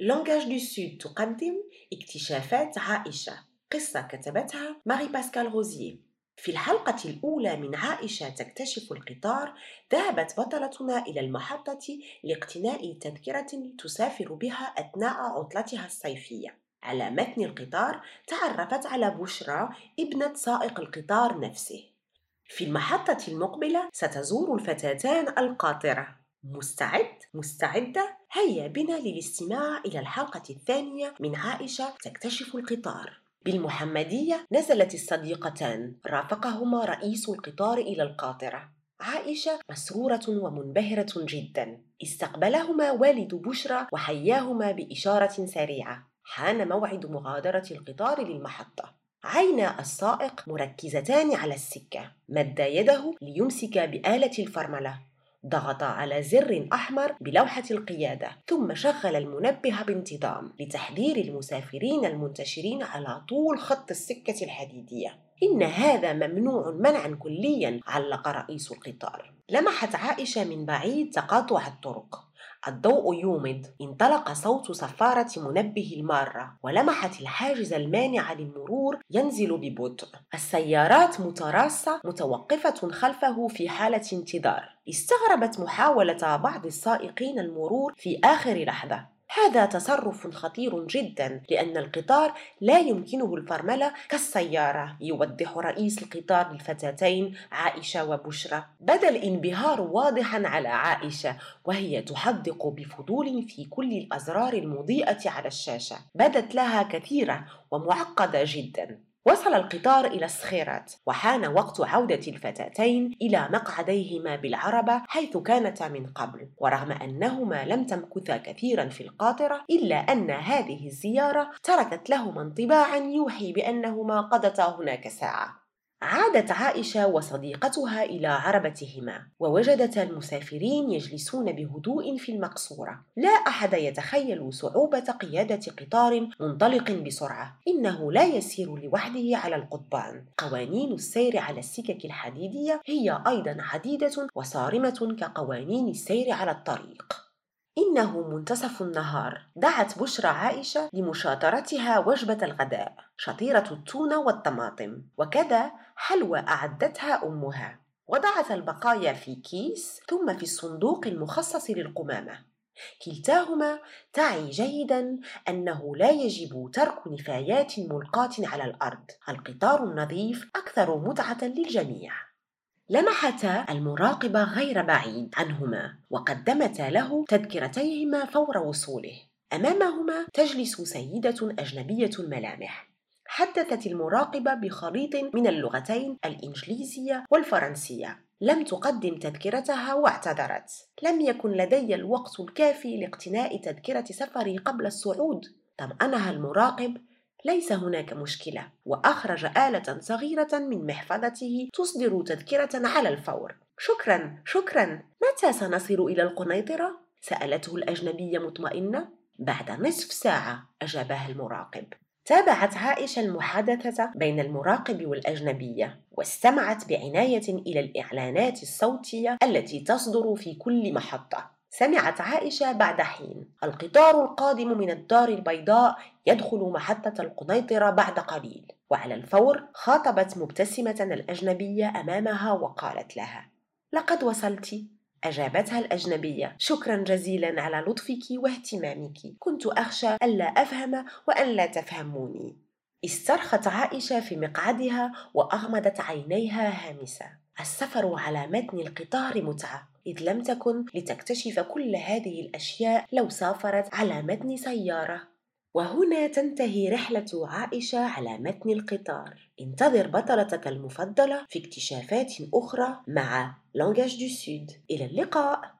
Langages du Sud تقدم اكتشافات عائشة قصة كتبتها ماري باسكال غوزيه في الحلقة الأولى من عائشة تكتشف القطار ذهبت بطلتنا إلى المحطة لاقتناء تذكرة تسافر بها أثناء عطلتها الصيفية على متن القطار تعرفت على بشرى ابنة سائق القطار نفسه في المحطة المقبلة ستزور الفتاتان القاطرة مستعد؟ مستعدة؟ هيا بنا للاستماع إلى الحلقة الثانية من عائشة تكتشف القطار. بالمحمدية نزلت الصديقتان. رافقهما رئيس القطار إلى القاطرة. عائشة مسرورة ومنبهرة جدا. استقبلهما والد بشرى وحياهما بإشارة سريعة. حان موعد مغادرة القطار للمحطة. عينا السائق مركزتان على السكة. مد يده ليمسك بآلة الفرملة. ضغط على زر أحمر بلوحة القيادة ثم شغل المنبه بانتظام لتحذير المسافرين المنتشرين على طول خط السكة الحديدية. إن هذا ممنوع منعا كليا علق رئيس القطار. لمحت عائشة من بعيد تقاطع الطرق. الضوء يومض انطلق صوت صفارة منبه المارة ولمحت الحاجز المانع للمرور ينزل ببطء. السيارات متراصة متوقفة خلفه في حالة انتظار. استغربت محاولة بعض السائقين المرور في آخر لحظة. هذا تصرف خطير جدا لأن القطار لا يمكنه الفرملة كالسيارة يوضح رئيس القطار للفتاتين عائشة وبشرى. بدا الانبهار واضحا على عائشة وهي تحدق بفضول في كل الأزرار المضيئة على الشاشة. بدت لها كثيرة ومعقدة جدا. وصل القطار إلى الصخيرات وحان وقت عودة الفتاتين إلى مقعديهما بالعربة حيث كانتا من قبل ورغم أنهما لم تمكثا كثيرا في القاطرة إلا أن هذه الزيارة تركت لهما انطباعا يوحي بأنهما قضتا هناك ساعة. عادت عائشة وصديقتها إلى عربتهما ووجدتا المسافرين يجلسون بهدوء في المقصورة. لا أحد يتخيل صعوبة قيادة قطار منطلق بسرعة. إنه لا يسير لوحده على القضبان. قوانين السير على السكك الحديدية هي أيضا عديدة وصارمة كقوانين السير على الطريق. إنه منتصف النهار. دعت بشرى عائشة لمشاطرتها وجبة الغداء شطيرة التونة والطماطم. وكذا حلوى أعدتها أمها. وضعت البقايا في كيس ثم في الصندوق المخصص للقمامة. كلتاهما تعي جيدا أنه لا يجب ترك نفايات ملقاة على الأرض. القطار النظيف أكثر متعة للجميع. لمحتا المراقب غير بعيد عنهما وقدمتا له تذكرتيهما فور وصوله. أمامهما تجلس سيدة أجنبية الملامح حدثت المراقبه بخليط من اللغتين الإنجليزية والفرنسية. لم تقدم تذكرتها واعتذرت. لم يكن لدي الوقت الكافي لاقتناء تذكرة سفري قبل الصعود. طمأنها المراقب ليس هناك مشكلة وأخرج آلة صغيرة من محفظته تصدر تذكرة على الفور. شكرا شكرا. متى سنصل إلى القنيطرة؟ سألته الأجنبية مطمئنة بعد نصف ساعة أجابها المراقب. تابعت عائشة المحادثة بين المراقب والأجنبية واستمعت بعناية إلى الإعلانات الصوتية التي تصدر في كل محطة. سمعت عائشة بعد حين. القطار القادم من الدار البيضاء يدخل محطة القنيطرة بعد قليل وعلى الفور خاطبت مبتسمة الأجنبية أمامها وقالت لها لقد وصلت. أجابتها الأجنبية شكرا جزيلا على لطفك واهتمامك كنت أخشى ألا أفهم وأن لا تفهموني. استرخت عائشة في مقعدها وأغمضت عينيها هامسة. السفر على متن القطار متعة إذ لم تكن لتكتشف كل هذه الأشياء لو سافرت على متن سيارة. وهنا تنتهي رحلة عائشة على متن القطار. انتظر بطلتك المفضلة في اكتشافات أخرى مع لانجاج دو سود إلى اللقاء.